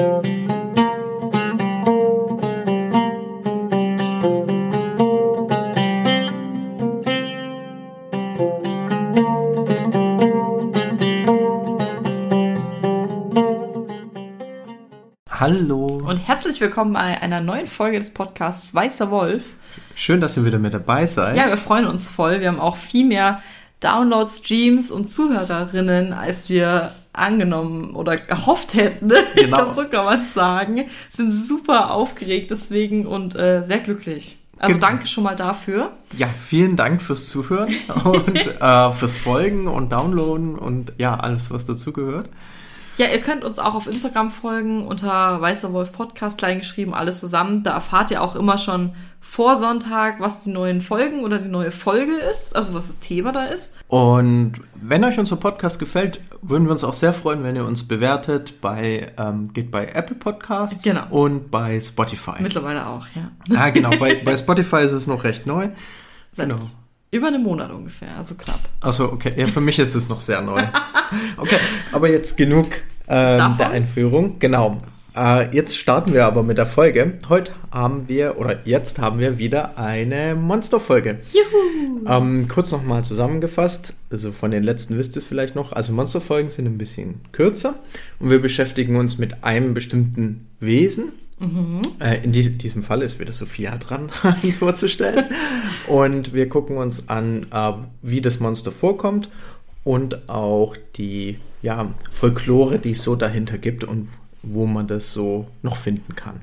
Hallo. Und herzlich willkommen bei einer neuen Folge des Podcasts Weißer Wolf. Schön, dass ihr wieder mit dabei seid. Ja, wir freuen uns voll. Wir haben auch viel mehr Downloads, Streams und Zuhörerinnen, als wir angenommen oder gehofft hätten. Ich Genau. glaube, so kann man es sagen. Sind super aufgeregt deswegen und äh, sehr glücklich. Also Genau. danke schon mal dafür. Ja, vielen Dank fürs Zuhören und äh, fürs Folgen und Downloaden und ja, alles, was dazugehört. Ja, ihr könnt uns auch auf Instagram folgen unter Weißer Wolf Podcast, kleingeschrieben, alles zusammen. Da erfahrt ihr auch immer schon vor Sonntag, was die neuen Folgen oder die neue Folge ist, also was das Thema da ist. Und wenn euch unser Podcast gefällt, würden wir uns auch sehr freuen, wenn ihr uns bewertet. Bei, ähm, geht bei Apple Podcasts Genau. und bei Spotify. Mittlerweile auch, ja. ah, genau. Bei, bei Spotify ist es noch recht neu. Seit Genau. über einem Monat ungefähr, also knapp. Also okay, ja, für mich ist es noch sehr neu. Okay, aber jetzt genug ähm, der Einführung. Genau. Äh, jetzt starten wir aber mit der Folge. Heute haben wir, oder jetzt haben wir wieder eine Monsterfolge. Juhu! Ähm, kurz nochmal zusammengefasst, also von den letzten wisst ihr es vielleicht noch, also Monsterfolgen sind ein bisschen kürzer und wir beschäftigen uns mit einem bestimmten Wesen. Äh, in die, diesem Fall ist wieder Sophia dran, es vorzustellen. und wir gucken uns an, äh, wie das Monster vorkommt und auch die ja, Folklore, die es so dahinter gibt und wo man das so noch finden kann.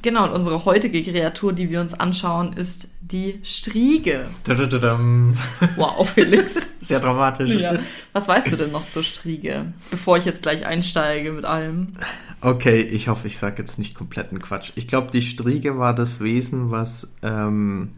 Genau, und unsere heutige Kreatur, die wir uns anschauen, ist die Striege. Tadadadam. Wow, Felix. Sehr dramatisch. ja. Was weißt du denn noch zur Striege? Bevor ich jetzt gleich einsteige mit allem. Okay, ich hoffe, ich sage jetzt nicht kompletten Quatsch. Ich glaube, die Striege war das Wesen, was ähm,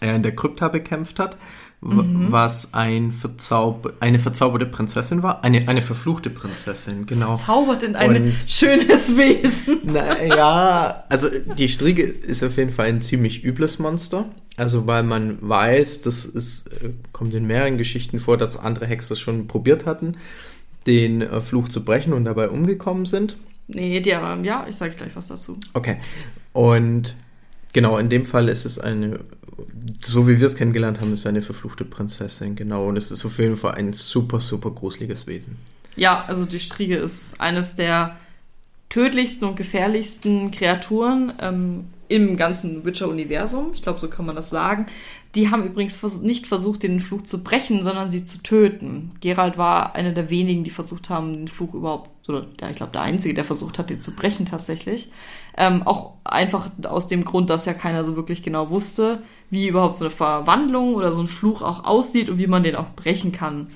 er in der Krypta bekämpft hat, w- was ein Verzauber eine verzauberte Prinzessin war. Eine, eine verfluchte Prinzessin, genau. Zaubert in ein schönes Wesen. Naja, also die Striege ist auf jeden Fall ein ziemlich übles Monster. Also weil man weiß, das ist, äh, kommt in mehreren Geschichten vor, dass andere Hexer schon probiert hatten, den äh, Fluch zu brechen und dabei umgekommen sind. Nee, die, ähm, ja, ich sage gleich was dazu. Okay. Und genau, in dem Fall ist es eine, so wie wir es kennengelernt haben, ist eine verfluchte Prinzessin, genau. Und es ist auf jeden Fall ein super, super gruseliges Wesen. Ja, also die Striege ist eines der tödlichsten und gefährlichsten Kreaturen ähm, im ganzen Witcher-Universum. Ich glaube, so kann man das sagen. Die haben übrigens vers nicht versucht, den Fluch zu brechen, sondern sie zu töten. Gerald war einer der wenigen, die versucht haben, den Fluch überhaupt, oder ja, ich glaube, der Einzige, der versucht hat, den zu brechen tatsächlich. Ähm, auch einfach aus dem Grund, dass ja keiner so wirklich genau wusste, wie überhaupt so eine Verwandlung oder so ein Fluch auch aussieht und wie man den auch brechen kann.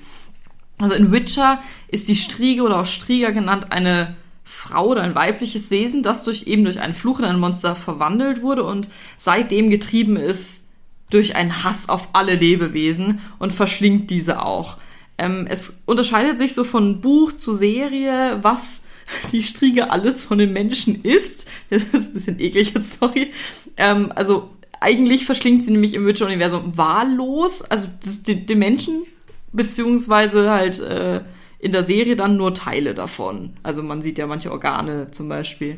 Also in Witcher ist die Striege oder auch Strieger genannt eine Frau oder ein weibliches Wesen, das durch eben durch einen Fluch in ein Monster verwandelt wurde und seitdem getrieben ist durch einen Hass auf alle Lebewesen und verschlingt diese auch. Ähm, es unterscheidet sich so von Buch zu Serie, was die Striege alles von den Menschen isst. Das ist ein bisschen eklig jetzt, sorry. Ähm, also eigentlich verschlingt sie nämlich im Witcher-Universum wahllos, also den, den Menschen, beziehungsweise halt äh, in der Serie dann nur Teile davon. Also man sieht ja manche Organe zum Beispiel.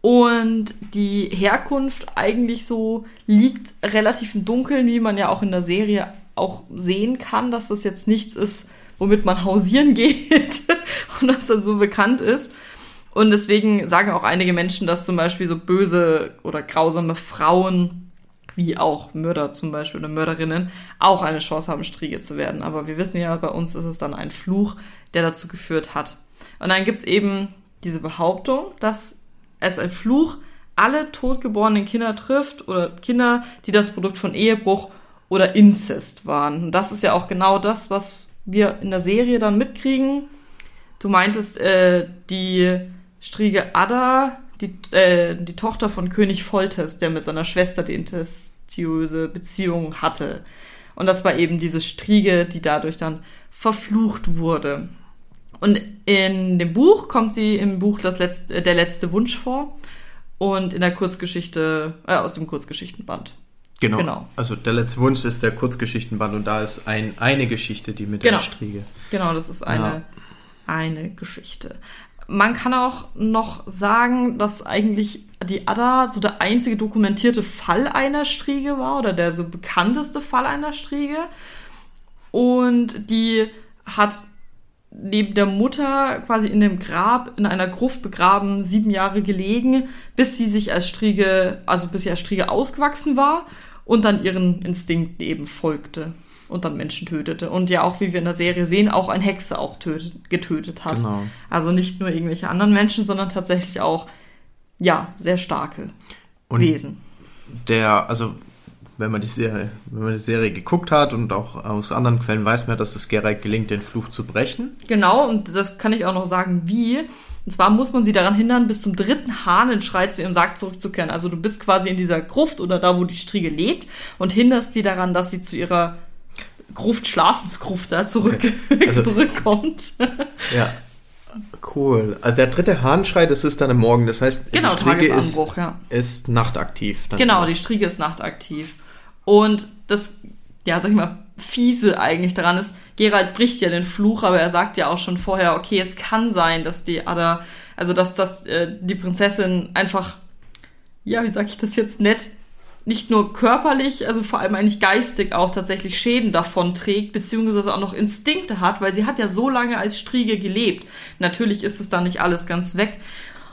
Und die Herkunft eigentlich so liegt relativ im Dunkeln, wie man ja auch in der Serie auch sehen kann, dass das jetzt nichts ist, womit man hausieren geht und das dann so bekannt ist. Und deswegen sagen auch einige Menschen, dass zum Beispiel so böse oder grausame Frauen, wie auch Mörder zum Beispiel oder Mörderinnen, auch eine Chance haben, Striege zu werden. Aber wir wissen ja, bei uns ist es dann ein Fluch, der dazu geführt hat. Und dann gibt's eben diese Behauptung, dass es ein Fluch alle totgeborenen Kinder trifft oder Kinder, die das Produkt von Ehebruch oder Inzest waren. Und das ist ja auch genau das, was wir in der Serie dann mitkriegen. Du meintest, äh, die Striege Ada, die, äh, die Tochter von König Foltest, der mit seiner Schwester die inzestiöse Beziehung hatte. Und das war eben diese Striege, die dadurch dann verflucht wurde. Und in dem Buch kommt sie im Buch das letzte, Der letzte Wunsch vor und in der Kurzgeschichte, äh, aus dem Kurzgeschichtenband. Genau. Genau. Also der letzte Wunsch ist der Kurzgeschichtenband und da ist ein, eine Geschichte, die mit Genau. der Striege. Genau, das ist eine, Ja. eine Geschichte. Man kann auch noch sagen, dass eigentlich die Adda so der einzige dokumentierte Fall einer Striege war oder der so bekannteste Fall einer Striege. Und die hat neben der Mutter quasi in dem Grab, in einer Gruft begraben, sieben Jahre gelegen, bis sie sich als Striege, also bis sie als Striege ausgewachsen war und dann ihren Instinkten eben folgte und dann Menschen tötete. Und ja auch, wie wir in der Serie sehen, auch ein Hexe auch tötet, getötet hat. Genau. Also nicht nur irgendwelche anderen Menschen, sondern tatsächlich auch, ja, sehr starke und Wesen. Der, also wenn man die Serie, wenn man die Serie geguckt hat und auch aus anderen Quellen weiß man, dass es Geralt gelingt, den Fluch zu brechen. Genau, und das kann ich auch noch sagen, wie. Und zwar muss man sie daran hindern, bis zum dritten Hahnenschrei zu ihrem Sarg zurückzukehren. Also du bist quasi in dieser Gruft oder da, wo die Striege lebt und hinderst sie daran, dass sie zu ihrer Gruft, Schlafensgruft da zurück, also, zurückkommt. Ja, Cool. Also der dritte Hahnschrei, das ist dann am Morgen. Das heißt, genau, die Striege ist, ja. ist nachtaktiv. genau, immer. die Striege ist nachtaktiv. Und das, ja, sag ich mal, fiese eigentlich daran ist, Gerald bricht ja den Fluch, aber er sagt ja auch schon vorher, okay, es kann sein, dass die Ada, also dass, dass äh, die Prinzessin einfach, ja, wie sag ich das jetzt nett, nicht nur körperlich, also vor allem eigentlich geistig auch tatsächlich Schäden davon trägt, beziehungsweise auch noch Instinkte hat, weil sie hat ja so lange als Striege gelebt. Natürlich ist es dann nicht alles ganz weg.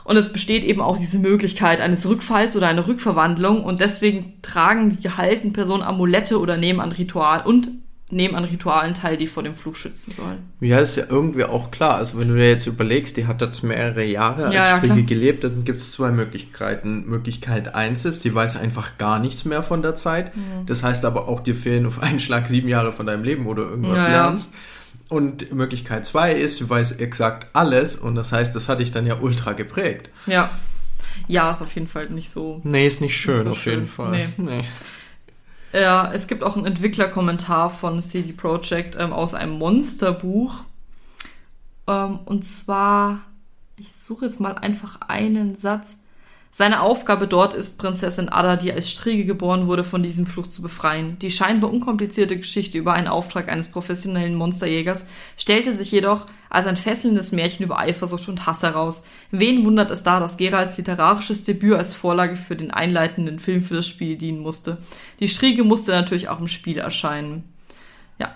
Und es besteht eben auch diese Möglichkeit eines Rückfalls oder einer Rückverwandlung. Und deswegen tragen die gehaltenen Personen Amulette oder nehmen an Ritual und nehmen an Ritualen teil, die vor dem Fluch schützen sollen. Ja, ist ja irgendwie auch klar. Also wenn du dir jetzt überlegst, die hat jetzt mehrere Jahre als ja, ja, gelebt, dann gibt es zwei Möglichkeiten. Möglichkeit eins ist, die weiß einfach gar nichts mehr von der Zeit. Mhm. Das heißt aber auch, dir fehlen auf einen Schlag sieben Jahre von deinem Leben, wo du irgendwas ja, lernst. Und Möglichkeit zwei ist, sie weiß exakt alles und das heißt, das hat dich dann ja ultra geprägt. Ja. Ja, ist auf jeden Fall nicht so. Nee, ist nicht schön, so auf schön. jeden Fall. Nee. nee. Ja, es gibt auch einen Entwicklerkommentar von CD Projekt ähm, aus einem Monsterbuch. Ähm, und zwar, ich suche jetzt mal einfach einen Satz. Seine Aufgabe dort ist, Prinzessin Ada, die als Striege geboren wurde, von diesem Fluch zu befreien. Die scheinbar unkomplizierte Geschichte über einen Auftrag eines professionellen Monsterjägers stellte sich jedoch als ein fesselndes Märchen über Eifersucht und Hass heraus. Wen wundert es da, dass Geralds literarisches Debüt als Vorlage für den einleitenden Film für das Spiel dienen musste? Die Striege musste natürlich auch im Spiel erscheinen. Ja.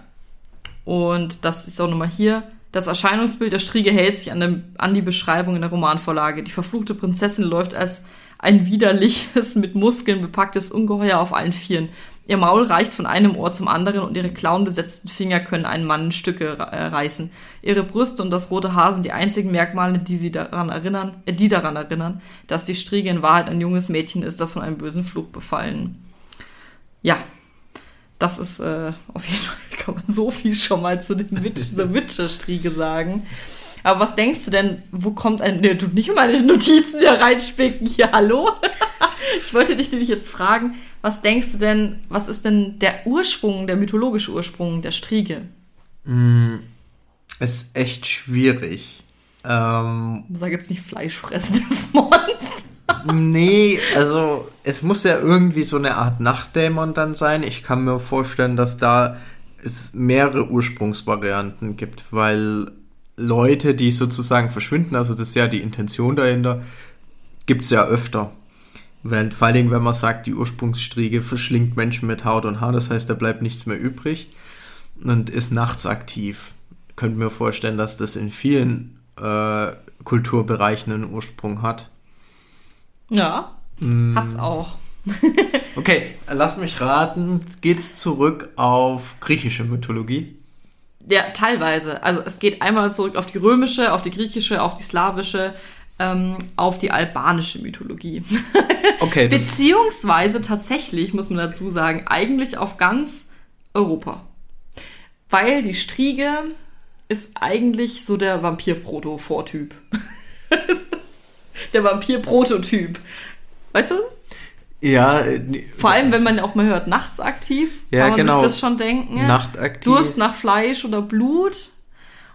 Und das ist auch nochmal hier. Das Erscheinungsbild der Striege hält sich an, dem, an die Beschreibung in der Romanvorlage. Die verfluchte Prinzessin läuft als ein widerliches, mit Muskeln bepacktes Ungeheuer auf allen Vieren. Ihr Maul reicht von einem Ohr zum anderen und ihre klauenbesetzten Finger können einen Mann in Stücke äh, reißen. Ihre Brüste und das rote Haar sind die einzigen Merkmale, die sie daran erinnern, äh, die daran erinnern, dass die Striege in Wahrheit ein junges Mädchen ist, das von einem bösen Fluch befallen. Ja, das ist äh, auf jeden Fall kann man so viel schon mal zu den Witcher-Striege sagen. Aber was denkst du denn, wo kommt ein. Ne, du nicht meine Notizen hier reinspicken. Hier, hallo? ich wollte dich nämlich jetzt fragen, was denkst du denn, was ist denn der Ursprung, der mythologische Ursprung der Striege? Mm, ist echt schwierig. Ähm, Sag jetzt nicht fleischfressendes Monster nee, also es muss ja irgendwie so eine Art Nachtdämon dann sein. Ich kann mir vorstellen, dass da es mehrere Ursprungsvarianten gibt, weil Leute, die sozusagen verschwinden, also das ist ja die Intention dahinter, gibt es ja öfter. Wenn, vor allen Dingen, wenn man sagt, die Ursprungsstriege verschlingt Menschen mit Haut und Haar, das heißt, da bleibt nichts mehr übrig und ist nachts aktiv. Könnt mir vorstellen, dass das in vielen äh, Kulturbereichen einen Ursprung hat. Ja, mm. hat's auch. okay, lass mich raten. Geht's zurück auf griechische Mythologie? Ja, teilweise. Also es geht einmal zurück auf die römische, auf die griechische, auf die slawische, ähm, auf die albanische Mythologie. Okay. Beziehungsweise tatsächlich, muss man dazu sagen, eigentlich auf ganz Europa. Weil die Striege ist eigentlich so der Vampir-Proto-Vortyp. der Vampir-Prototyp. Weißt du? Ja. Vor allem, wenn man auch mal hört, nachts aktiv, ja, kann man genau. sich das schon denken. Nachtaktiv. Durst nach Fleisch oder Blut.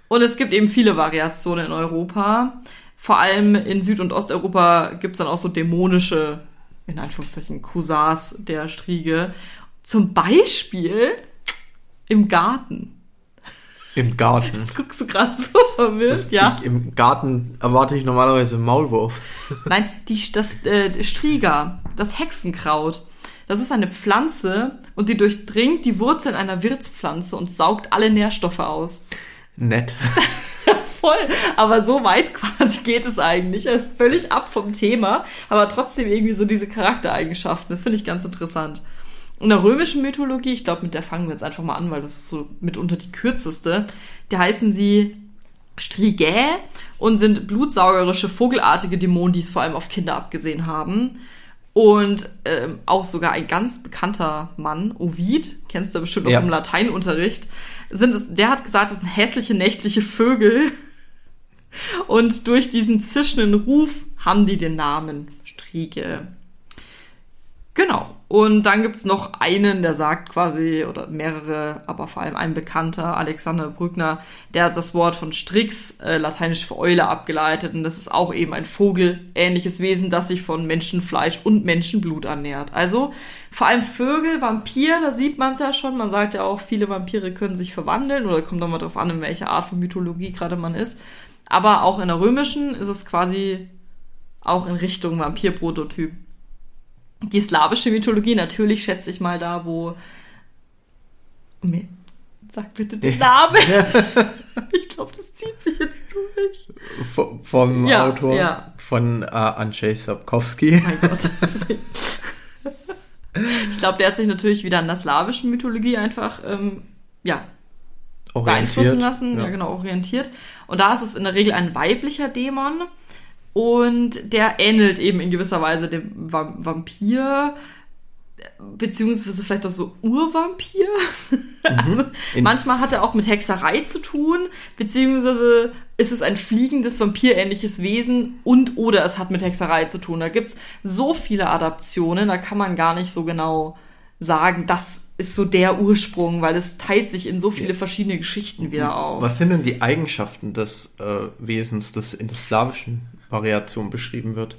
Und es gibt eben viele Variationen in Europa. Vor allem in Süd- und Osteuropa gibt es dann auch so dämonische, in Anführungszeichen, Cousins der Striege. Zum Beispiel im Garten. Im Garten. Jetzt guckst du gerade so verwirrt, ja. Im Garten erwarte ich normalerweise einen Maulwurf. Nein, die, das äh, Striga, das Hexenkraut. Das ist eine Pflanze und die durchdringt die Wurzeln einer Wirtspflanze und saugt alle Nährstoffe aus. Nett. Voll, aber so weit quasi geht es eigentlich. Also Völlig ab vom Thema, aber trotzdem irgendwie so diese Charaktereigenschaften. Das finde ich ganz interessant. In der römischen Mythologie, ich glaube, mit der fangen wir jetzt einfach mal an, weil das ist so mitunter die kürzeste, da heißen sie Strigä und sind blutsaugerische, vogelartige Dämonen, die es vor allem auf Kinder abgesehen haben. Und ähm, auch sogar ein ganz bekannter Mann, Ovid, kennst du bestimmt Ja. vom Lateinunterricht, sind es, der hat gesagt, das sind hässliche nächtliche Vögel. Und durch diesen zischenden Ruf haben die den Namen Striege. Genau. Und dann gibt's noch einen, der sagt quasi, oder mehrere, aber vor allem ein bekannter, Alexander Brückner, der hat das Wort von Strix, äh, lateinisch für Eule, abgeleitet. Und das ist auch eben ein vogelähnliches Wesen, das sich von Menschenfleisch und Menschenblut ernährt. Also vor allem Vögel, Vampir, da sieht man es ja schon. Man sagt ja auch, viele Vampire können sich verwandeln oder kommt doch mal drauf an, in welcher Art von Mythologie gerade man ist. Aber auch in der römischen ist es quasi auch in Richtung Vampir-Prototyp. Die slawische Mythologie, natürlich schätze ich mal da, wo. Nee, Sag bitte den Namen. ich glaube, das zieht sich jetzt durch. V- Vom Ja, Autor ja. von äh, Andrzej Sapkowski. Mein Gott. ich glaube, der hat sich natürlich wieder an der slawischen Mythologie einfach ähm, ja, beeinflussen lassen, ja. Ja. genau, orientiert. Und da ist es in der Regel ein weiblicher Dämon und der ähnelt eben in gewisser Weise dem Va Vampir, beziehungsweise vielleicht auch so Urvampir. also Mhm. In- manchmal hat er auch mit Hexerei zu tun, beziehungsweise ist es ein fliegendes vampirähnliches Wesen und oder es hat mit Hexerei zu tun. Da gibt's so viele Adaptionen, da kann man gar nicht so genau sagen, das ist so der Ursprung, weil es teilt sich in so viele verschiedene Geschichten wieder auf. Was sind denn die Eigenschaften des äh, Wesens, das in der slawischen Variation beschrieben wird?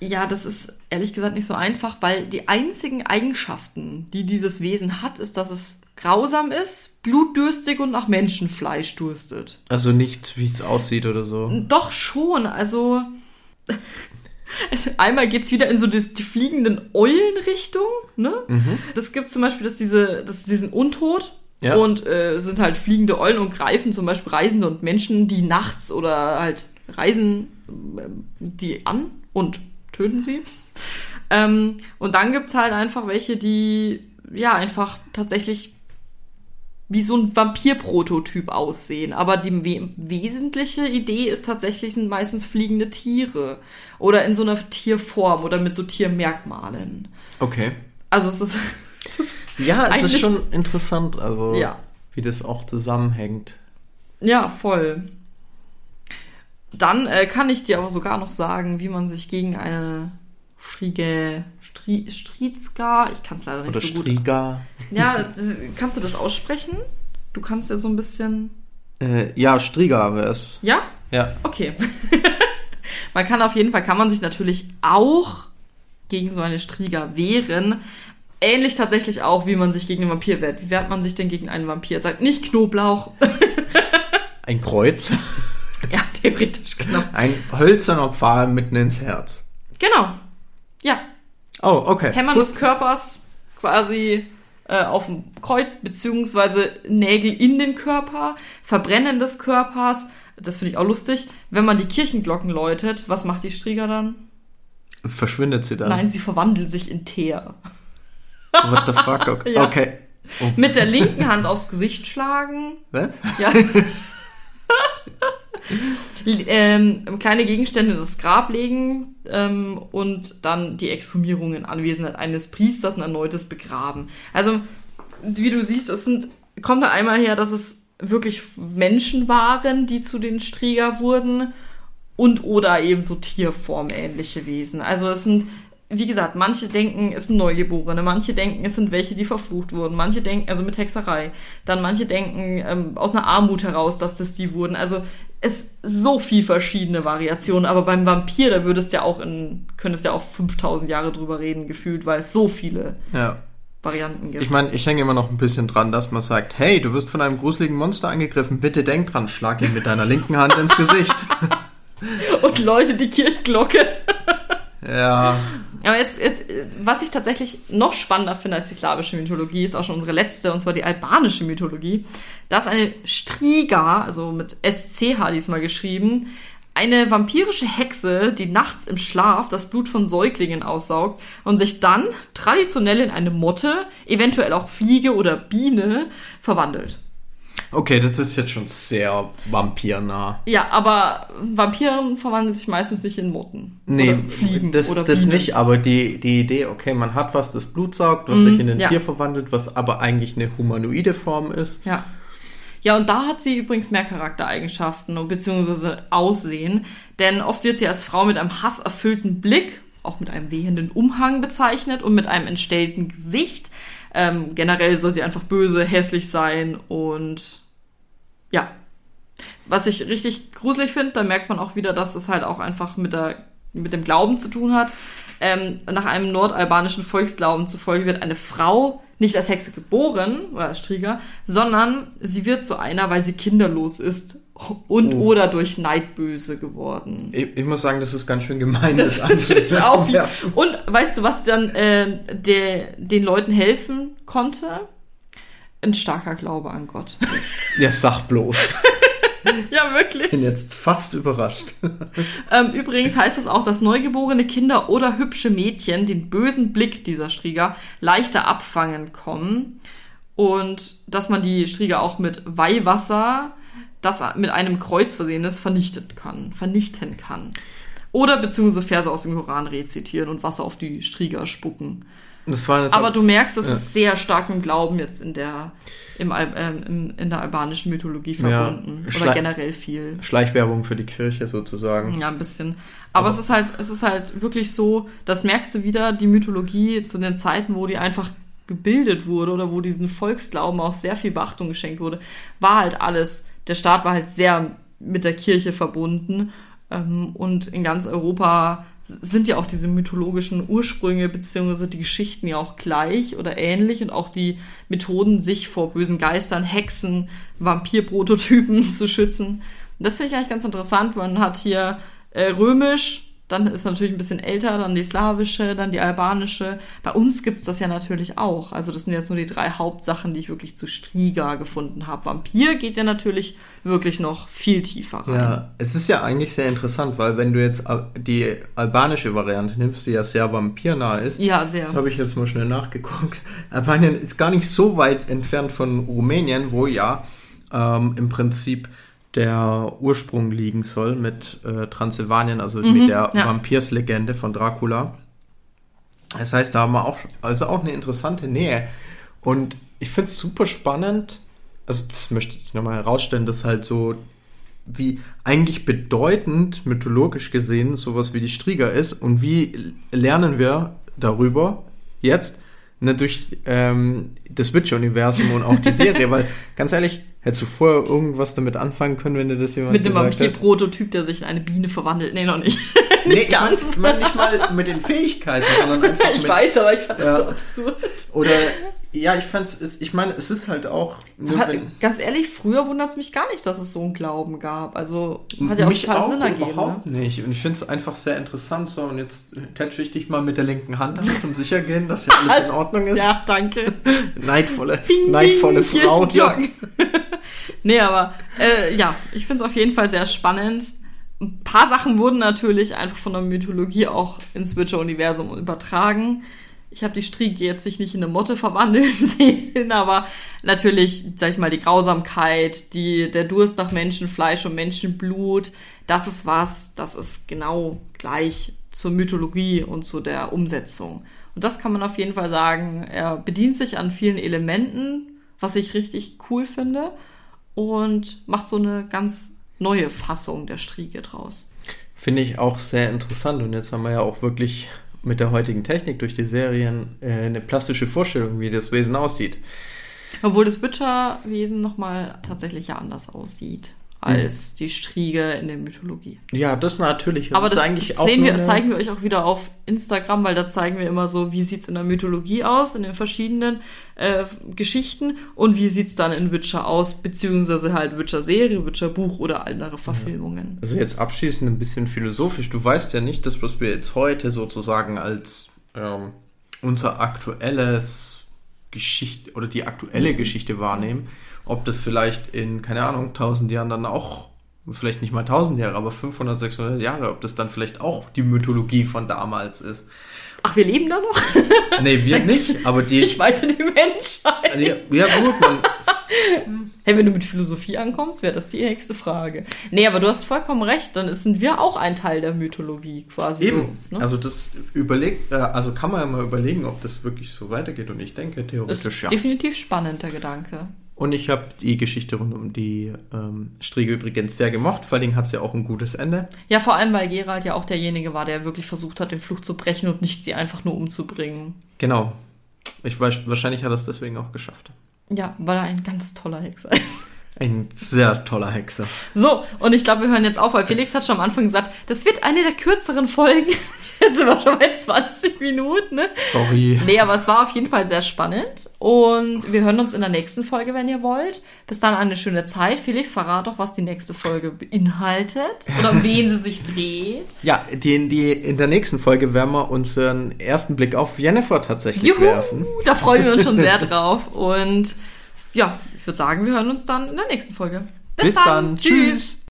Ja, das ist ehrlich gesagt nicht so einfach, weil die einzigen Eigenschaften, die dieses Wesen hat, ist, dass es grausam ist, blutdürstig und nach Menschenfleisch dürstet. Also nicht, wie es aussieht oder so. Doch schon, also einmal geht's wieder in so das, die fliegenden Eulen-Richtung, ne? Das gibt zum Beispiel, dass diese, dass sie sind untot Ja. und äh, sind halt fliegende Eulen und greifen zum Beispiel Reisende und Menschen, die nachts oder halt reisen, die an und töten sie. Ähm, und dann gibt's halt einfach welche, die ja einfach tatsächlich wie so ein Vampir-Prototyp aussehen. Aber die we wesentliche Idee ist tatsächlich, sind meistens fliegende Tiere. Oder in so einer Tierform oder mit so Tiermerkmalen. Okay. Also es ist, es ist Ja, es ist schon interessant, also Ja. wie das auch zusammenhängt. ja voll. Dann äh, kann ich dir aber sogar noch sagen, wie man sich gegen eine Strige, Stri, Strizka, ich kann es leider nicht Oder so gut. Striga. Ja, das, kannst du das aussprechen? Du kannst ja so ein bisschen. Äh, ja, Striga wäre es. Ja? Ja. Okay. man kann auf jeden Fall, kann man sich natürlich auch gegen so eine Striga wehren. Ähnlich tatsächlich auch, wie man sich gegen einen Vampir wehrt. Wie wehrt man sich denn gegen einen Vampir? Sagt nicht Knoblauch. Ein Kreuz. Theoretisch, genau. Ein hölzerner Pfahl mitten ins Herz. Genau. Ja. Oh, okay. Hämmern Gut. des Körpers quasi äh, auf dem Kreuz, beziehungsweise Nägel in den Körper, Verbrennen des Körpers. Das finde ich auch lustig. Wenn man die Kirchenglocken läutet, was macht die Strieger dann? Verschwindet sie dann? Nein, sie verwandelt sich in Teer. What the fuck? Okay. Ja. okay. Oh, Mit der linken Hand aufs Gesicht schlagen. was? Ja. ähm, kleine Gegenstände in das Grab legen ähm, und dann die Exhumierung in Anwesenheit eines Priesters ein erneutes Begraben. Also, wie du siehst, es sind, kommt da einmal her, dass es wirklich Menschen waren, die zu den Strieger wurden und oder eben so tierformähnliche Wesen. Also es sind, wie gesagt, manche denken, es sind Neugeborene, manche denken, es sind welche, die verflucht wurden, manche denken, also mit Hexerei, dann manche denken ähm, aus einer Armut heraus, dass das die wurden. Also es so viel verschiedene Variationen, aber beim Vampir, da würdest ja auch in, könntest ja auch 5000 Jahre drüber reden, gefühlt, weil es so viele Ja. Varianten gibt. Ich meine, ich hänge immer noch ein bisschen dran, dass man sagt, hey, du wirst von einem gruseligen Monster angegriffen, bitte denk dran, schlag ihn mit deiner linken Hand ins Gesicht. Und Leute, die Kirchglocke. ja. Aber jetzt, jetzt, was ich tatsächlich noch spannender finde als die slawische Mythologie, ist auch schon unsere letzte, und zwar die albanische Mythologie. Da ist eine Striga, also mit SCH diesmal geschrieben, eine vampirische Hexe, die nachts im Schlaf das Blut von Säuglingen aussaugt und sich dann traditionell in eine Motte, eventuell auch Fliege oder Biene, verwandelt. Okay, das ist jetzt schon sehr vampirnah. Ja, aber Vampiren verwandeln sich meistens nicht in Motten. Nee, oder Fliegen das, oder das Bienen. nicht, aber die, die Idee, okay, man hat was, das Blut saugt, was sich in ein ja. Tier verwandelt, was aber eigentlich eine humanoide Form ist. Ja. Ja, und da hat sie übrigens mehr Charaktereigenschaften beziehungsweise Aussehen, denn oft wird sie als Frau mit einem hasserfüllten Blick, auch mit einem wehenden Umhang bezeichnet und mit einem entstellten Gesicht. Ähm, generell soll sie einfach böse, hässlich sein und ja. Was ich richtig gruselig finde, da merkt man auch wieder, dass es halt auch einfach mit, der, mit dem Glauben zu tun hat. Ähm, nach einem nordalbanischen Volksglauben zufolge wird eine Frau nicht als Hexe geboren oder als Strieger, sondern sie wird zu einer, weil sie kinderlos ist und Oh. oder durch Neid böse geworden. Ich, ich muss sagen, das ist ganz schön gemein. Das finde ich auch. Ja. Und weißt du, was dann äh, der, den Leuten helfen konnte? Ein starker Glaube an Gott. Ja, sag bloß. ja, wirklich. bin jetzt fast überrascht. Ähm, übrigens heißt es auch, dass neugeborene Kinder oder hübsche Mädchen den bösen Blick dieser Strieger leichter abfangen kommen. Und dass man die Strieger auch mit Weihwasser, das mit einem Kreuz versehen ist, vernichten kann. Vernichten kann. Oder beziehungsweise Verse aus dem Koran rezitieren und Wasser auf die Strieger spucken. Aber du merkst, das Ja. ist sehr stark im Glauben jetzt in der, im, ähm, in der albanischen Mythologie Ja. verbunden. Schle- Oder generell viel. Schleichwerbung für die Kirche sozusagen. Ja, ein bisschen. Aber, Aber- es ist halt, es ist halt wirklich so, das merkst du wieder, die Mythologie zu den Zeiten, wo die einfach gebildet wurde oder wo diesen Volksglauben auch sehr viel Beachtung geschenkt wurde, war halt alles, der Staat war halt sehr mit der Kirche verbunden ähm, und in ganz Europa sind ja auch diese mythologischen Ursprünge beziehungsweise die Geschichten ja auch gleich oder ähnlich und auch die Methoden, sich vor bösen Geistern, Hexen, Vampirprototypen zu schützen. Das finde ich eigentlich ganz interessant. Man hat hier äh, römisch, dann ist natürlich ein bisschen älter, dann die slawische, dann die albanische. Bei uns gibt's das ja natürlich auch. Also das sind jetzt nur die drei Hauptsachen, die ich wirklich zu Striga gefunden habe. Vampir geht ja natürlich wirklich noch viel tiefer rein. Ja, es ist ja eigentlich sehr interessant, weil wenn du jetzt die albanische Variante nimmst, die ja sehr vampirnah ist, Ja, sehr. das habe ich jetzt mal schnell nachgeguckt. Albanien ist gar nicht so weit entfernt von Rumänien, wo ja ähm, im Prinzip der Ursprung liegen soll mit äh, Transsilvanien, also mit der ja. Vampirslegende von Dracula. Das heißt, da haben wir auch, also auch eine interessante Nähe. Und ich finde es super spannend, also das möchte ich nochmal herausstellen, dass halt so wie eigentlich bedeutend mythologisch gesehen sowas wie die Strieger ist und wie lernen wir darüber jetzt ne, durch ähm, das Witcher-Universum und auch die Serie, weil ganz ehrlich, hättest du vorher irgendwas damit anfangen können, wenn dir das jemand Mit dem gesagt hätte? Vampir-Prototyp, der sich in eine Biene verwandelt. Nee, noch nicht. Nee, ich meine ganz. ich mein nicht mal mit den Fähigkeiten, sondern einfach Ich mit, weiß, aber ich fand das Ja. so absurd. Oder ja, ich fand's, es- ich meine, es ist halt auch nur Aber ganz ehrlich, früher wundert es mich gar nicht, dass es so einen Glauben gab. Also hat ja auch total auch Sinn ergeben. überhaupt Ne? nicht. Und ich finde es einfach sehr interessant so. Und jetzt tätsche ich dich mal mit der linken Hand an, um sicher gehen, dass ja alles in Ordnung ist. Ja, danke. Neidvolle, Bing, neidvolle Frau. Kirchenglocken. nee, aber äh, ja, ich finde es auf jeden Fall sehr spannend. Ein paar Sachen wurden natürlich einfach von der Mythologie auch ins Witcher-Universum übertragen. Ich habe die Striege jetzt sich nicht in eine Motte verwandeln sehen, aber natürlich, sag ich mal, die Grausamkeit, die, der Durst nach Menschenfleisch und Menschenblut, das ist was, das ist genau gleich zur Mythologie und zu der Umsetzung. Und das kann man auf jeden Fall sagen. Er bedient sich an vielen Elementen, was ich richtig cool finde, und macht so eine ganz neue Fassung der Striege draus. Finde ich auch sehr interessant. Und jetzt haben wir ja auch wirklich mit der heutigen Technik durch die Serien äh, eine plastische Vorstellung, wie das Wesen aussieht. Obwohl das Witcher-Wesen nochmal tatsächlich ja anders aussieht. Als die Striege in der Mythologie. Ja, das natürlich. Aber ist das, eigentlich das auch sehen wir, eine- zeigen wir euch auch wieder auf Instagram, weil da zeigen wir immer so, wie sieht's in der Mythologie aus, in den verschiedenen äh, Geschichten und wie sieht's dann in Witcher aus, beziehungsweise halt Witcher-Serie, Witcher-Buch oder andere Verfilmungen. Also jetzt abschließend ein bisschen philosophisch. Du weißt ja nicht, das, was wir jetzt heute sozusagen als ähm, unser aktuelles Geschichte oder die aktuelle Wissen. Geschichte wahrnehmen, ob das vielleicht in, keine Ahnung, 1000 Jahren dann auch, vielleicht nicht mal 1000 Jahre, aber 500, 600 Jahre, ob das dann vielleicht auch die Mythologie von damals ist. Ach, wir leben da noch? Nee, wir nicht, aber die. Ich meinte die Menschheit. ja, ja, gut, man, Hey, wenn du mit Philosophie ankommst, wäre das die nächste Frage. Nee, aber du hast vollkommen recht, dann sind wir auch ein Teil der Mythologie quasi. Eben. So, ne? Also das überlegt, äh, also kann man ja mal überlegen, ob das wirklich so weitergeht. Und ich denke theoretisch ist ja. definitiv spannend, der Gedanke. Und ich habe die Geschichte rund um die ähm, Striege übrigens sehr gemocht. Vor allem hat sie auch ein gutes Ende. Ja, vor allem, weil Gerald ja auch derjenige war, der wirklich versucht hat, den Fluch zu brechen und nicht sie einfach nur umzubringen. Genau. Ich weiß, wahrscheinlich hat er es deswegen auch geschafft. Ja, weil er ein ganz toller Hexer ist. Ein sehr toller Hexer. So, und ich glaube, wir hören jetzt auf, weil Felix hat schon am Anfang gesagt, das wird eine der kürzeren Folgen. Jetzt sind wir schon bei 20 Minuten, ne? Sorry. Nee, aber es war auf jeden Fall sehr spannend. Und wir hören uns in der nächsten Folge, wenn ihr wollt. Bis dann eine schöne Zeit. Felix, verrat doch, was die nächste Folge beinhaltet. Oder um wen sie sich dreht. Ja, die, die, in der nächsten Folge werden wir unseren ersten Blick auf Jennifer tatsächlich Juhu! werfen. Da freuen wir uns schon sehr drauf. Und ja, ich würde sagen, wir hören uns dann in der nächsten Folge. Bis dann. Tschüss.